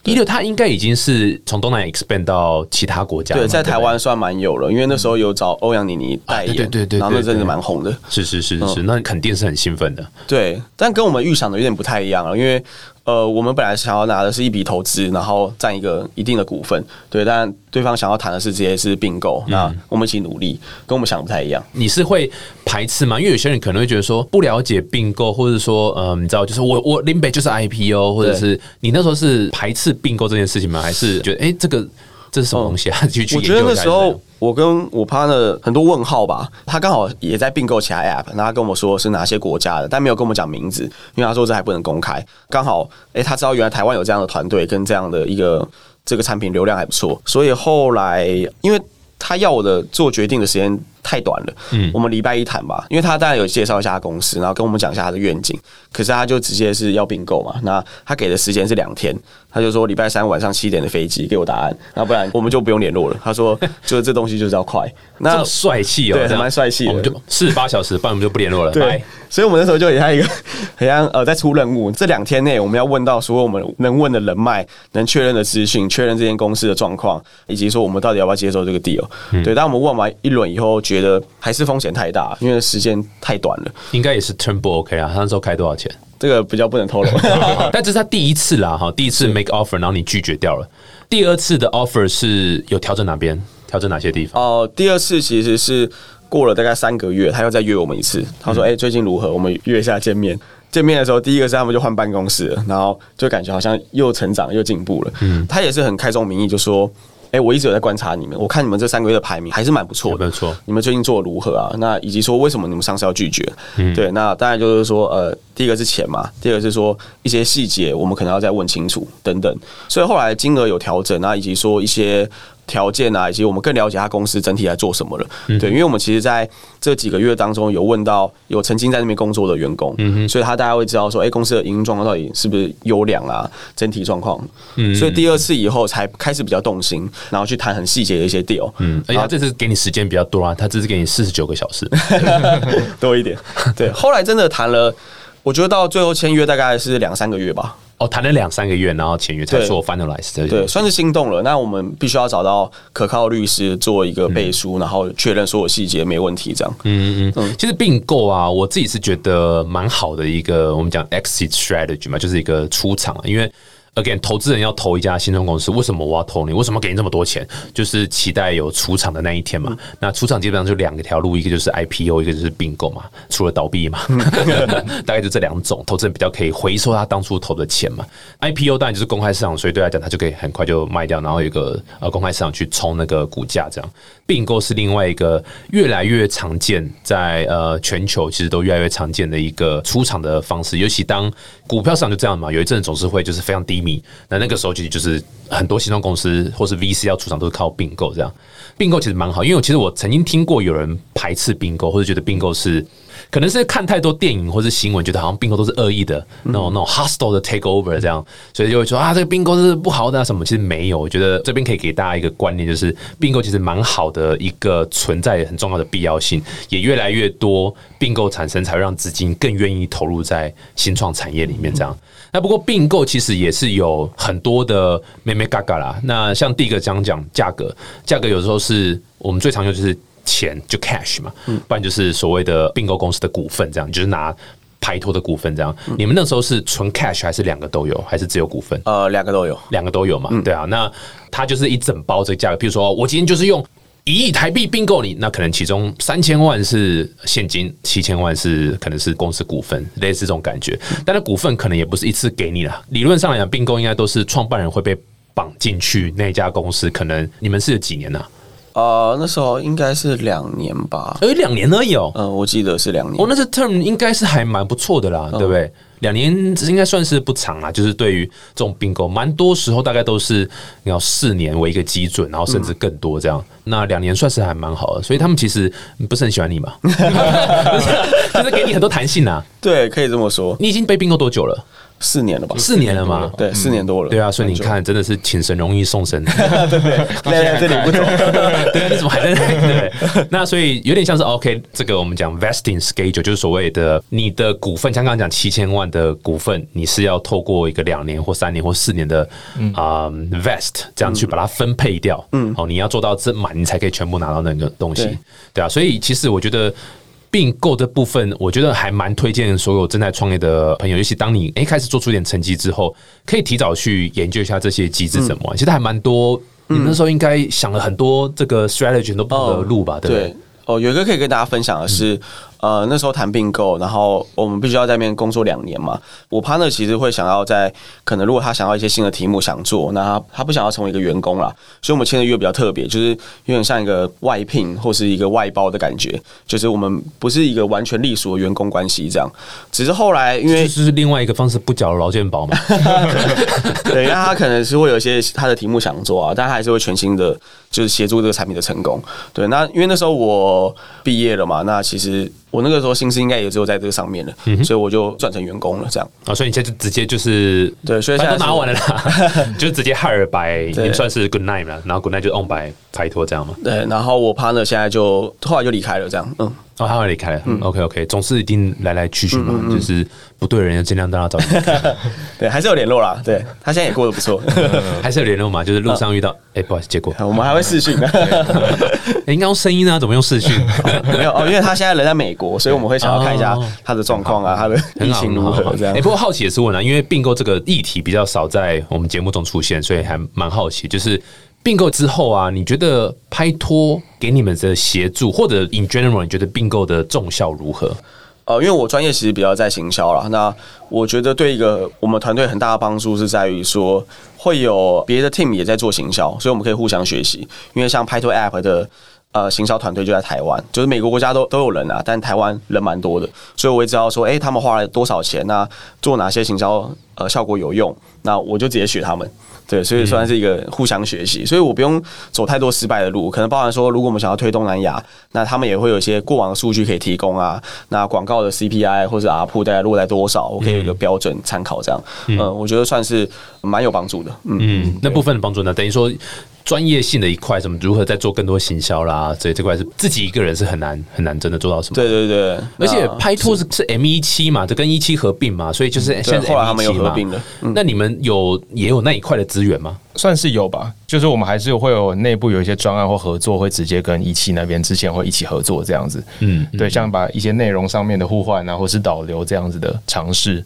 一六，他应该已经是从东南亚 expand 到其他国家。对，在台湾算蛮有了，因为那时候有找欧阳妮妮代言，对对对，然后那阵子蛮红的。是是是是，那肯定是很兴奋的。对，但跟我们预想的有点不太一样了，因为呃，我们本来想要拿的是一笔投资，然后占一个一定的股份，对，但对方想要谈的是直接是并购，那我们一起努力，跟我们想的不太一样。你是会排斥吗？因为有些人可能会觉得说不了解并购，或者说，嗯，你知道，就是我我林北就是 IPO，或者是你那时候是排斥并购这件事情吗？还是觉得哎，这个这是什么东西啊？去去我觉得那时候我跟我 partner 很多问号吧，他刚好也在并购其他 app，然后他跟我说是哪些国家的，但没有跟我们讲名字，因为他说这还不能公开。刚好，哎，他知道原来台湾有这样的团队跟这样的一个这个产品流量还不错，所以后来因为他要我的做决定的时间太短了，嗯，我们礼拜一谈吧，因为他当然有介绍一下公司，然后跟我们讲一下他的愿景，可是他就直接是要并购嘛，那他给的时间是两天。他就说礼拜三晚上七点的飞机给我答案，那不然我们就不用联络了。他说，[laughs] 就是这东西就是要快，那帅气哦，对，蛮帅气的。我们就四十八小时，不然我们就不联络了。对，所以我们那时候就给他一个，[laughs] 好像呃，在出任务，这两天内我们要问到所有我们能问的人脉、能确认的资讯，确认这间公司的状况，以及说我们到底要不要接受这个 deal。对，当我们问完一轮以后，觉得还是风险太大，因为时间太短了。应该也是 turn 不 OK 啊？他那时候开多少钱？这个比较不能透露，[laughs] [laughs] 但这是他第一次啦，哈，第一次 make offer，然后你拒绝掉了。第二次的 offer 是有调整哪边？调整哪些地方？哦，第二次其实是过了大概三个月，他又再约我们一次。他说：“哎，最近如何？我们约一下见面。”见面的时候，第一个是他们就换办公室了，然后就感觉好像又成长又进步了。嗯，他也是很开宗明义就说。哎，我一直有在观察你们，我看你们这三个月的排名还是蛮不错的。没错，你们最近做的如何啊？那以及说为什么你们上次要拒绝？对，那当然就是说，呃，第一个是钱嘛，第二个是说一些细节我们可能要再问清楚等等。所以后来金额有调整啊，以及说一些。条件啊，以及我们更了解他公司整体在做什么了。对，因为我们其实在这几个月当中有问到有曾经在那边工作的员工，嗯所以他大家会知道说，哎，公司的营运状况到底是不是优良啊？整体状况。嗯所以第二次以后才开始比较动心，然后去谈很细节的一些 deal。嗯，而且这次给你时间比较多啊，他这次给你四十九个小时 [laughs] 多一点。对，后来真的谈了，我觉得到最后签约大概是两三个月吧。哦，谈了两三个月，然后签约才做 finalize，对，算是心动了。那我们必须要找到可靠律师做一个背书，然后确认所有细节没问题，这样。嗯嗯嗯。其实并购啊，我自己是觉得蛮好的一个，我们讲 exit strategy 嘛，就是一个出场，因为。Again，投资人要投一家新创公司，为什么我要投你？为什么给你这么多钱？就是期待有出场的那一天嘛。那出场基本上就两个条路，一个就是 IPO，一个就是并购嘛。除了倒闭嘛，[laughs] [laughs] 大概就这两种，投资人比较可以回收他当初投的钱嘛。IPO 当然就是公开市场，所以对他讲，他就可以很快就卖掉，然后有一个呃公开市场去冲那个股价这样。并购是另外一个越来越常见，在呃全球其实都越来越常见的一个出场的方式，尤其当股票市场就这样嘛，有一阵总是会就是非常低。那那个时候其实就是很多新创公司或是 VC 要出场都是靠并购这样，并购其实蛮好，因为其实我曾经听过有人排斥并购，或者觉得并购是。可能是看太多电影或是新闻，觉得好像并购都是恶意的，那种那种 hostile 的 take over 这样，所以就会说啊，这个并购是不好的什么？其实没有，我觉得这边可以给大家一个观念，就是并购其实蛮好的一个存在很重要的必要性，也越来越多并购产生，才会让资金更愿意投入在新创产业里面这样。那不过并购其实也是有很多的咩咩嘎嘎啦。那像第一个讲讲价格，价格有时候是我们最常用就是。钱就 cash 嘛，不然就是所谓的并购公司的股份，这样就是拿排托的股份这样。你们那时候是纯 cash 还是两个都有，还是只有股份？呃，两个都有，两个都有嘛。对啊，那它就是一整包这个价格。比如说，我今天就是用一亿台币并购你，那可能其中三千万是现金，七千万是可能是公司股份，类似这种感觉。但是股份可能也不是一次给你了。理论上来讲，并购应该都是创办人会被绑进去那家公司。可能你们是几年呢？呃，那时候应该是两年吧，哎，两年而已哦。嗯，我记得是两年。哦，那这 term 应该是还蛮不错的啦，对不对？两年应该算是不长啦，就是对于这种并购，蛮多时候大概都是要四年为一个基准，然后甚至更多这样。那两年算是还蛮好的，所以他们其实不是很喜欢你嘛，[laughs] [laughs] 就是给你很多弹性啊。对，可以这么说。你已经被并购多久了？四年了吧？四年了吗？对，四年多了。对啊，所以你看，真的是请神容易送神，对 [laughs] 不对？在 [laughs] 这里不走，[laughs] 对啊，你怎么还在那？对，那所以有点像是 OK，这个我们讲 vesting schedule，就是所谓的你的股份，像刚刚讲七千万的股份，你是要透过一个两年或三年或四年的啊 vest 这样去把它分配掉。嗯，哦，你要做到这满，你才可以全部拿到那个东西。对啊，所以其实我觉得。并购这部分，我觉得还蛮推荐所有正在创业的朋友，尤其当你诶开始做出一点成绩之后，可以提早去研究一下这些机制怎么。其实还蛮多，你们那时候应该想了很多这个 strategy 都不同的路吧？对不对？哦，有一个可以跟大家分享的是。呃，那时候谈并购，然后我们必须要在那边工作两年嘛。我 partner 其实会想要在可能如果他想要一些新的题目想做，那他他不想要成为一个员工啦，所以我们签的约比较特别，就是有点像一个外聘或是一个外包的感觉，就是我们不是一个完全隶属的员工关系这样。只是后来因为是另外一个方式不缴劳健保嘛，[laughs] 对，那他可能是会有一些他的题目想做啊，但他还是会全新的就是协助这个产品的成功。对，那因为那时候我毕业了嘛，那其实。我那个时候心思应该也只有在这个上面了，所以我就转成员工了，这样啊，所以你现在就直接就是对，所以现在都拿完了啦，[laughs] 就直接 hire by 也算是 good night 了，然后 good night 就 on by 拍拖这样嘛。对，然后我 partner 现在就后来就离开了，这样，嗯。哦，他会离开了。嗯，OK OK，总是一定来来去去嘛，就是不对的人尽量让他找。[laughs] 对，还是有联络啦。对他现在也过得不错，[laughs] 还是有联络嘛。就是路上遇到，哎，不好意思，结果我们还会视讯。[laughs] 应该用声音啊？怎么用视讯？没有哦，因为他现在人在美国，所以我们会想要看一下他的状况啊，他的疫情如何这样。哎，不过好奇也是问啊，因为并购这个议题比较少在我们节目中出现，所以还蛮好奇，就是。并购之后啊，你觉得拍拖给你们的协助，或者 in general，你觉得并购的重效如何？呃，因为我专业其实比较在行销了，那我觉得对一个我们团队很大的帮助是在于说，会有别的 team 也在做行销，所以我们可以互相学习。因为像拍拖 app 的呃行销团队就在台湾，就是每个国家都都有人啊，但台湾人蛮多的，所以我也知道说，哎，他们花了多少钱，那做哪些行销呃效果有用，那我就直接学他们。对，所以算是一个互相学习，所以我不用走太多失败的路，可能包含说，如果我们想要推东南亚，那他们也会有一些过往的数据可以提供啊，那广告的 CPI 或者 RPU 大概落在多少，我可以有一个标准参考，这样，嗯，我觉得算是蛮有帮助的，嗯，那部分的帮助呢，等于说。专业性的一块，什么如何在做更多行销啦？所以这块是自己一个人是很难很难真的做到什么。对对对，而且拍拖是是 M 一七嘛，这跟一七合并嘛，所以就是现在后来他们有合并的。那你们有也有那一块的资源吗？算是有吧，就是我们还是会有内部有一些专案或合作，会直接跟一期那边之前会一起合作这样子。嗯，对，像把一些内容上面的互换啊，或是导流这样子的尝试。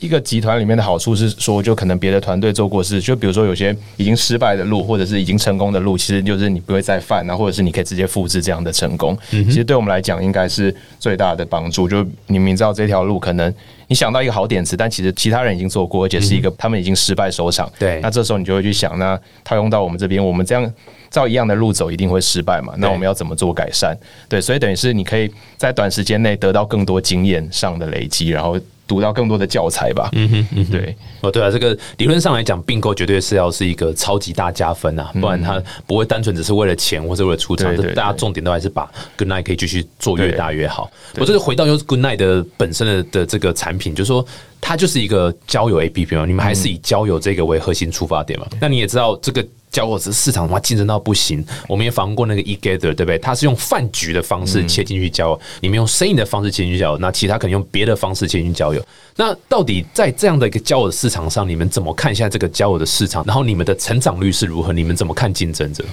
一个集团里面的好处是说，就可能别的团队做过事，就比如说有些已经失败的路，或者是已经成功的路，其实就是你不会再犯，然后或者是你可以直接复制这样的成功。其实对我们来讲，应该是最大的帮助。就你明知道这条路可能你想到一个好点子，但其实其他人已经做过，而且是一个他们已经失败收场。对，那这时候你就会去想，那套用到我们这边，我们这样照一样的路走，一定会失败嘛？那我们要怎么做改善？对，所以等于是你可以在短时间内得到更多经验上的累积，然后。读到更多的教材吧。嗯哼，嗯对，哦，对啊，这个理论上来讲，并购绝对是要是一个超级大加分啊，不然它不会单纯只是为了钱或者为了出场。大家重点都还是把 Good Night 可以继续做越大越好。我这个回到就是 Good Night 的本身的的这个产品，就是说它就是一个交友 A P P 嘛，你们还是以交友这个为核心出发点嘛？那你也知道这个。交友这市场的话，竞争到不行。我们也访问过那个 eGather，对不对？他是用饭局的方式切进去交友，你们用生意的方式切进去交友，那其他可能用别的方式切进去交友。那到底在这样的一个交友市场上，你们怎么看一下这个交友的市场？然后你们的成长率是如何？你们怎么看竞争者？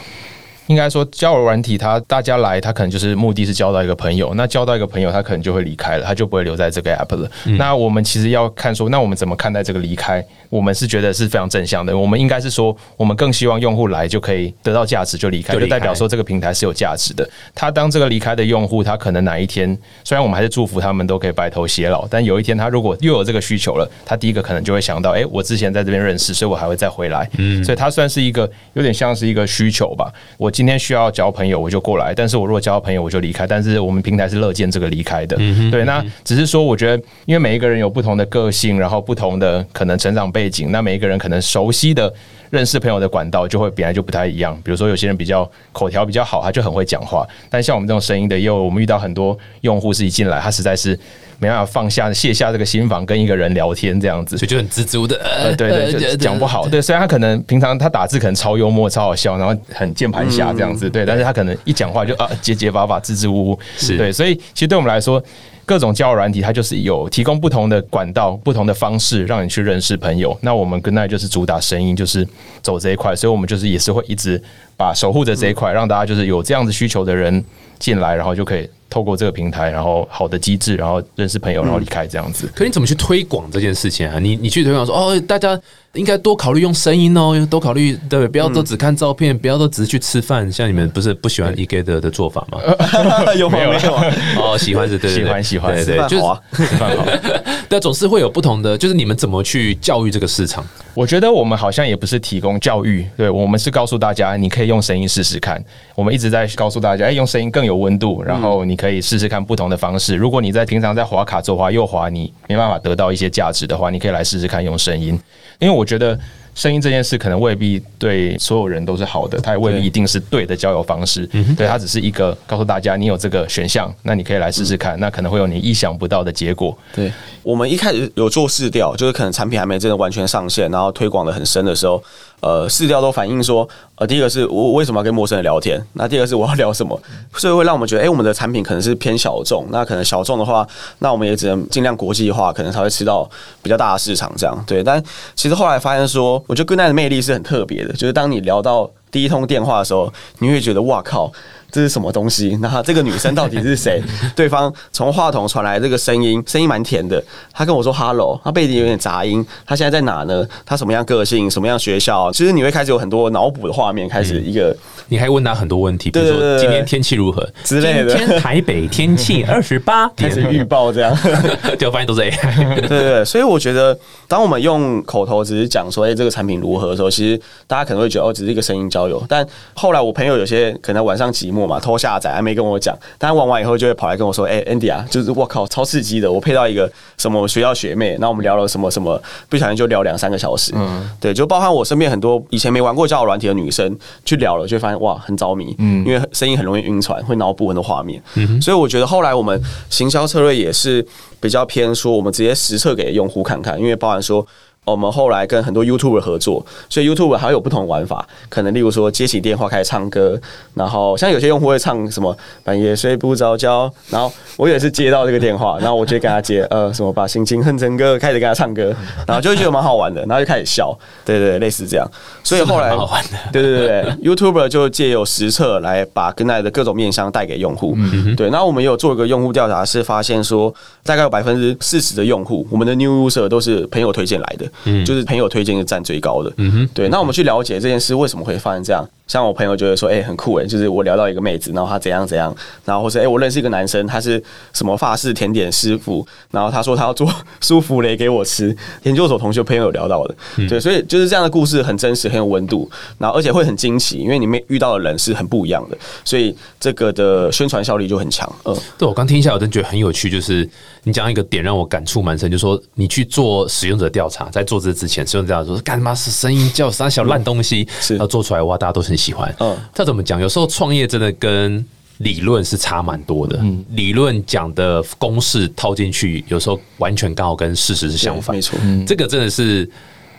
应该说，交友软体，他大家来，他可能就是目的是交到一个朋友。那交到一个朋友，他可能就会离开了，他就不会留在这个 app 了。那我们其实要看说，那我们怎么看待这个离开？我们是觉得是非常正向的。我们应该是说，我们更希望用户来就可以得到价值就离开，就代表说这个平台是有价值的。他当这个离开的用户，他可能哪一天，虽然我们还是祝福他们都可以白头偕老，但有一天他如果又有这个需求了，他第一个可能就会想到，哎，我之前在这边认识，所以我还会再回来。嗯，所以他算是一个有点像是一个需求吧。我今天需要交。朋友我就过来，但是我如果交朋友我就离开，但是我们平台是乐见这个离开的，对。那只是说，我觉得因为每一个人有不同的个性，然后不同的可能成长背景，那每一个人可能熟悉的认识朋友的管道就会本来就不太一样。比如说有些人比较口条比较好，他就很会讲话，但像我们这种声音的，也有我们遇到很多用户是一进来，他实在是。没办法放下卸下这个心房跟一个人聊天这样子，所以就很知足的，呃对对，讲不好。对，虽然他可能平常他打字可能超幽默、超好笑，然后很键盘侠这样子，对，但是他可能一讲话就啊结结巴巴、支支吾吾，是对。所以其实对我们来说，各种交友软体它就是有提供不同的管道、不同的方式让你去认识朋友。那我们跟那就是主打声音，就是走这一块，所以我们就是也是会一直把守护着这一块，让大家就是有这样子需求的人进来，然后就可以。透过这个平台，然后好的机制，然后认识朋友，然后离开这样子。可你怎么去推广这件事情啊？你你去推广说哦，大家应该多考虑用声音哦，多考虑对，不要都只看照片，不要都只是去吃饭。像你们不是不喜欢 E G 的的做法吗？[laughs] 有吗？没有啊？[laughs] 哦，喜欢是对，对对喜欢喜欢对对，就是好 [laughs] 啊吃饭好。但总是会有不同的，就是你们怎么去教育这个市场？我觉得我们好像也不是提供教育，对我们是告诉大家，你可以用声音试试看。我们一直在告诉大家，哎，用声音更有温度，然后你可以试试看不同的方式。如果你在平常在滑卡左滑右滑，你没办法得到一些价值的话，你可以来试试看用声音，因为我觉得。声音这件事可能未必对所有人都是好的，它也未必一定是对的交友方式。对，它只是一个告诉大家你有这个选项，那你可以来试试看，那可能会有你意想不到的结果。对，我们一开始有做试调，就是可能产品还没真的完全上线，然后推广的很深的时候，呃，试调都反映说，呃，第一个是我为什么要跟陌生人聊天，那第二个是我要聊什么，[laughs] 所以会让我们觉得，哎、我们的产品可能是偏小众，那可能小众的话，那我们也只能尽量国际化，可能才会吃到比较大的市场这样。对，但其实后来发现说，我觉得 Good Night 的魅力是很特别的，就是当你聊到第一通电话的时候，你会觉得哇靠。这是什么东西？[laughs] 那这个女生到底是谁？[laughs] 对方从话筒传来这个声音，声音蛮甜的。他跟我说 “hello”，她背景有点杂音。她现在在哪呢？她什么样个性？什么样学校？其实你会开始有很多脑补的画面，开始一个你还问他很多问题，比如说今天天气如何之类的今天台北天气 [laughs] 二十八开始点，预报这样。就发现都是 AI。对对对，所以我觉得，当我们用口头只是讲说，哎、这个产品如何的时候，其实大家可能会觉得，哦，只是一个声音交友。但后来我朋友有些可能晚上寂寞嘛，偷下载还没跟我讲，但玩完以后就会跑来跟我说，哎、d y 啊，就是我靠，超刺激的，我配到一个什么学校学妹，那我们聊了什么什么，不小心就聊两三个小时。嗯，对，就包含我身边很多以前没玩过交友软体的女生去聊了，就会发现哇，很着迷，嗯，因为声音很容易晕船，会脑补很多画面。嗯，所以我觉得后来我们行销策略也是比较偏说，我们直接实测给用户看看，因为包含说。我们后来跟很多 YouTuber 合作，所以 YouTuber 还有不同玩法，可能例如说接起电话开始唱歌，然后像有些用户会唱什么半夜睡不着觉，然后我也是接到这个电话，[laughs] 然后我就跟他接，呃，什么把心情哼成歌，开始跟他唱歌，然后就会觉得蛮好玩的，然后就开始笑，对对，类似这样，所以后来蛮好玩的对对对对，YouTuber 就借由实测来把跟来的各种面向带给用户。对，那我们也有做一个用户调查，是发现说大概有百分之四十的用户，我们的 new user 都是朋友推荐来的，就是朋友推荐是占最高的。嗯哼对，那我们去了解这件事为什么会发生这样。像我朋友就会说，哎、很酷哎、就是我聊到一个妹子，然后她怎样怎样，然后或是哎、我认识一个男生，他是什么法式甜点师傅，然后他说他要做舒芙蕾给我吃，研究所同学朋友有聊到的，对，所以就是这样的故事很真实，很有温度，然后而且会很惊奇，因为你们遇到的人是很不一样的，所以这个的宣传效率就很强，嗯。对我刚听一下，我真觉得很有趣，就是你讲一个点让我感触蛮深，就是说你去做使用者调查，在做这之前，是用者调查说干嘛是声音叫啥小烂东西，是要做出来哇，大家都很喜欢。嗯这怎么讲？有时候创业真的跟理论是差蛮多的，嗯理论讲的公式套进去，有时候完全刚好跟事实是相反没。错，这个真的是。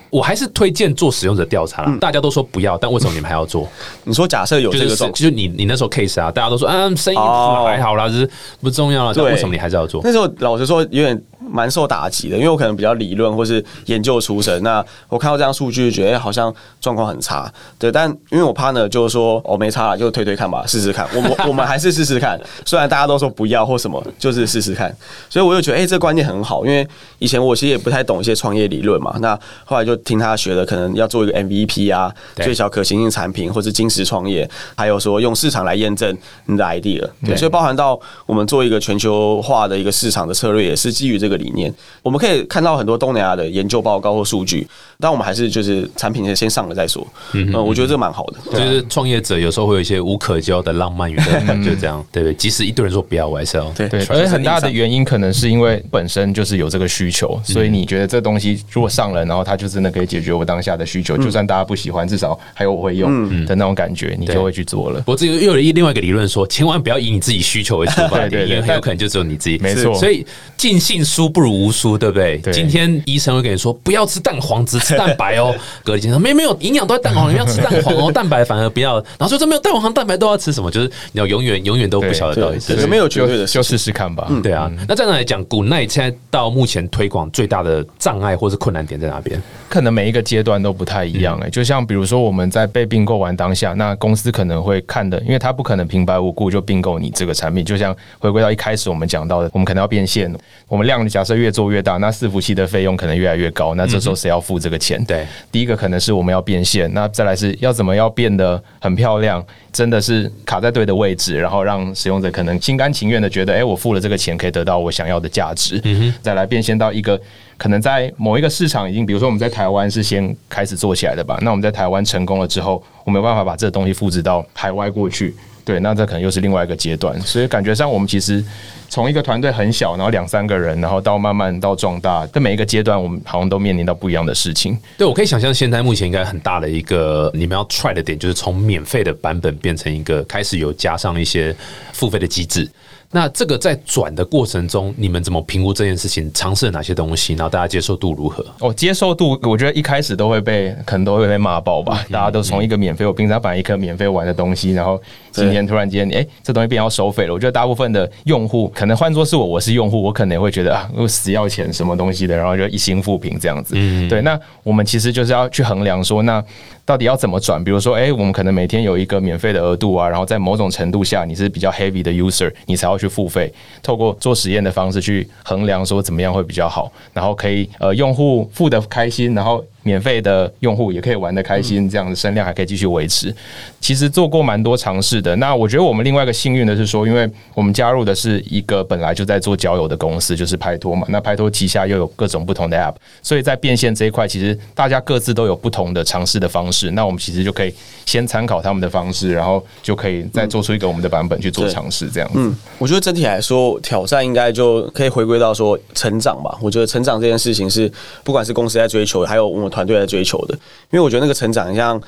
我还是推荐做使用者调查啦，大家都说不要，但为什么你们还要做？[laughs] 你说假设有这个状就是你你那时候 case 啊，大家都说啊，声音哦还好啦，就是不重要了，但对为什么你还是要做？那时候老实说有点蛮受打击的，因为我可能比较理论或是研究出身，那我看到这样数据，觉得、哎好像状况很差，对。但因为我 partner 就是说哦没差了，就推推看吧，试试看。我们 [laughs] 我们还是试试看，虽然大家都说不要或什么，就是试试看。所以我就觉得哎、这观念很好，因为以前我其实也不太懂一些创业理论嘛，那后来就听他学的，可能要做一个 MVP 啊，对。最小可行性产品，或是金石创业，还有说用市场来验证你的 idea，所以包含到我们做一个全球化的一个市场的策略，也是基于这个理念。我们可以看到很多东南亚的研究报告或数据，但我们还是就是产品先上了再说。嗯，我觉得这蛮好的。就是创业者有时候会有一些无可救药的浪漫与乐观，就这样，对不对？即使一堆人说不要，我还是要对对而且很大的原因可能是因为本身就是有这个需求，所以你觉得这东西如果上了，然后它就真的可以解决我当下的需求，就算大家不喜欢，至少还有我会用的那种感觉，你就会去做了不。过这个又有另外一个理论说，千万不要以你自己需求为出发点，[laughs] 很有可能就只有你自己。没错所以尽信书不如无书，对不对？对今天医生会跟你说不要吃蛋黄，只吃蛋白哦。隔一天说没有没有，营养都在蛋黄，里面要吃蛋黄哦，[laughs] 蛋白反而不要。然后说这没有蛋黄和蛋白都要吃什么？就是你要永远永远都不晓得到底是对什么。没有绝对的就就试试看吧。对啊，那这样来讲，古奈现在到目前推广最大的障碍或是困难点在哪边？可能每一个阶段都不太一样哎、就像比如说我们在被并购完当下，那公司可能会看的，因为他不可能平白无故就并购你这个产品。就像回归到一开始我们讲到的，我们可能要变现，我们量假设越做越大，那伺服器的费用可能越来越高，那这时候谁要付这个钱？对，第一个可能是我们要变现，那再来是要怎么要变得很漂亮，真的是卡在对的位置，然后让使用者可能心甘情愿的觉得，哎、我付了这个钱可以得到我想要的价值，再来变现到一个可能在某一个市场已经，比如说我们在台湾是先开始做起来的吧，那我们在台湾成功了之后，我没有办法把这个东西复制到海外过去。对，那这可能又是另外一个阶段，所以感觉上我们其实从一个团队很小，然后两三个人，然后到慢慢到壮大，在每一个阶段，我们好像都面临到不一样的事情。对，我可以想象，现在目前应该很大的一个你们要 try 的点，就是从免费的版本变成一个开始有加上一些付费的机制。那这个在转的过程中，你们怎么评估这件事情？尝试了哪些东西？然后大家接受度如何？哦，接受度，我觉得一开始都会被，可能都会被骂爆吧。大家都从一个免费，我平常本来一颗免费玩的东西，然后今天突然间，哎、这东西变要收费了。我觉得大部分的用户，可能换作是我，我是用户，我可能也会觉得啊，我死要钱什么东西的，然后就一心复评这样子。嗯对，那我们其实就是要去衡量说，那到底要怎么转？比如说，哎、我们可能每天有一个免费的额度啊，然后在某种程度下你是比较 heavy 的 user，你才要去付费。透过做实验的方式去衡量说怎么样会比较好，然后可以呃用户付的开心，然后免费的用户也可以玩的开心，这样的声量还可以继续维持。其实做过蛮多尝试的。那我觉得我们另外一个幸运的是说，因为我们加入的是一个本来就在做交友的公司，就是拍拖嘛。那拍拖旗下又有各种不同的 app，所以在变现这一块，其实大家各自都有不同的尝试的方式。那我们其实就可以先参考他们的方式，然后就可以再做出一个我们的版本去做尝试，这样子。嗯，我觉得整体来说，挑战应该就可以回归到说成长吧。我觉得成长这件事情是，不管是公司在追求，还有我们团队来追求的。因为我觉得那个成长像。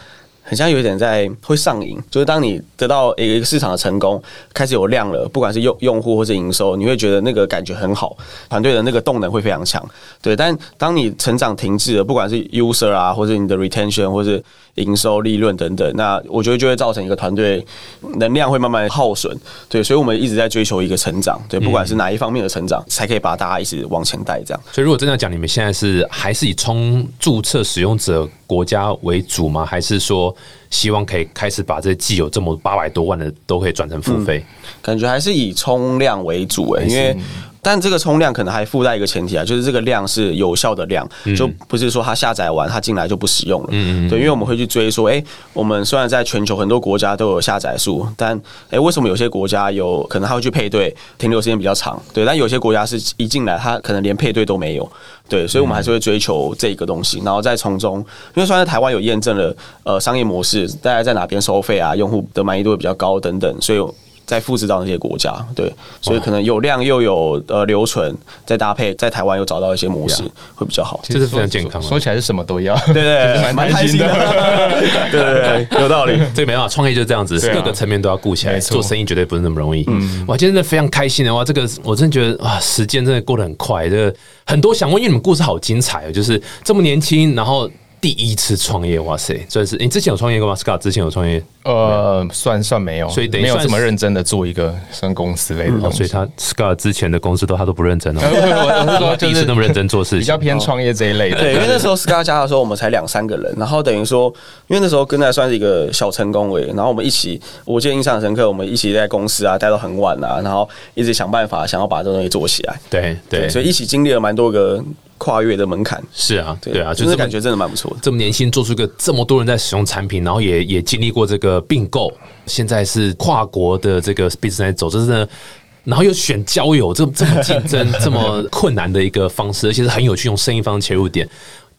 很像有一点在会上瘾，就是当你得到一个市场的成功，开始有量了，不管是用用户或者营收，你会觉得那个感觉很好，团队的那个动能会非常强。对，但当你成长停滞了，不管是 user 啊，或者你的 retention，或者营收、利润等等，那我觉得就会造成一个团队能量会慢慢耗损。对，所以我们一直在追求一个成长，对，不管是哪一方面的成长，才可以把大家一直往前带。这样，所以如果真的讲，你们现在是还是以冲注册使用者国家为主吗？还是说希望可以开始把这既有这么八百多万的都可以转成付费？感觉还是以冲量为主诶、因为。但这个冲量可能还附带一个前提啊，就是这个量是有效的量，就不是说它下载完它进来就不使用了。对，因为我们会去追说，哎、我们虽然在全球很多国家都有下载数，但哎、为什么有些国家有可能它会去配对，停留时间比较长？对，但有些国家是一进来它可能连配对都没有。对，所以我们还是会追求这个东西，然后再从中，因为虽然在台湾有验证了呃商业模式，大家在哪边收费啊，用户的满意度会比较高等等，所以。再复制到那些国家，对，所以可能有量又有呃留存，再搭配在台湾又找到一些模式，会比较好。这是非常健康的说起来是什么都要，对对，[laughs] 蛮开心的，[laughs] 对对对，有道理。这个没办法，创业就是这样子，各个层面都要顾起来，做生意绝对不是那么容易。嗯，哇，今天真的非常开心的哇，这个我真的觉得啊，时间真的过得很快，这个很多想问，因为你们故事好精彩哦，就是这么年轻，然后第一次创业，哇塞，真是你之前有创业过吗？Scott 之前有创业，呃，算算没有，所以等于没有这么认真的做一个算公司类的哦东西。所以他 Scott 之前的公司都他都不认真哦，我我是说，[laughs] 第一就是次那么认真做事情，比较偏创业这一类的。对，因为那时候 Scar 加的时候，我们才两三个人，然后等于说，因为那时候跟他算是一个小成功诶，然后我们一起，我记得印象很深刻，我们一起在公司啊待到很晚啊，然后一直想办法想要把这个东西做起来，对对，所以一起经历了蛮多个跨越的门槛，是啊，对啊，就就是是感觉真的蛮不错的。这么年轻做出一个这么多人在使用产品，然后也也经历过这个并购，现在是跨国的这个 business 在走，这真的。然后又选交友，这这么竞争、这么困难的一个方式，而且是很有趣，用生意方切入点。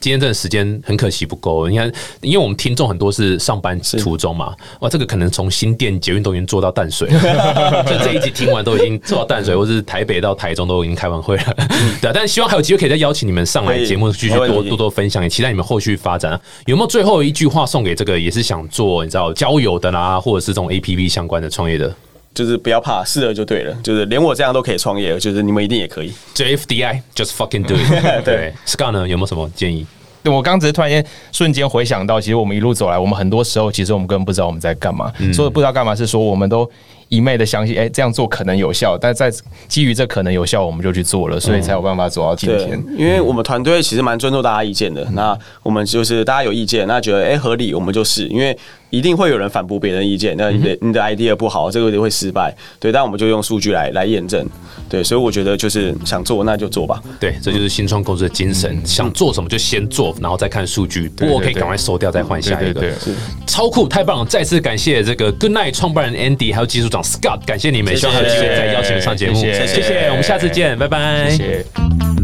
今天这个时间很可惜不够，你看，因为我们听众很多是上班途中嘛，哇，这个可能从新店捷运都已经做到淡水，[laughs] 就这一集听完都已经做到淡水，或是台北到台中都已经开完会了，[laughs] 对啊。但是希望还有机会可以再邀请你们上来节目，继续多多多分享，也期待你们后续发展啊。有没有最后一句话送给这个也是想做你知道交友的啦，或者是这种 A P P 相关的创业的？就是不要怕，试了就对了。就是连我这样都可以创业，就是你们一定也可以。J F D I just fucking do it [laughs] 对。Scott 呢有没有什么建议？对我刚只是突然间瞬间回想到，其实我们一路走来，我们很多时候其实我们根本不知道我们在干嘛。说的不知道干嘛是说我们都一昧的相信，哎，这样做可能有效，但在基于这可能有效，我们就去做了，所以才有办法走到今对天。，因为我们团队其实蛮尊重大家意见的。那我们就是大家有意见，那觉得哎、合理，我们就试，因为一定会有人反驳别人的意见。那你的你的 idea 不好，这个就会失败。对，但我们就用数据来来验证。对，所以我觉得就是想做那就做吧。对，这就是新创公司的精神，想做什么就先做，然后再看数据，不对 OK 对赶快收掉，再换下一个超酷，太棒了！再次感谢这个 Good Night 创办人 Andy，还有技术长 Scott，感谢你们，希望还有机会再邀请上节目。谢谢谢谢，我们下次见，拜拜。谢谢。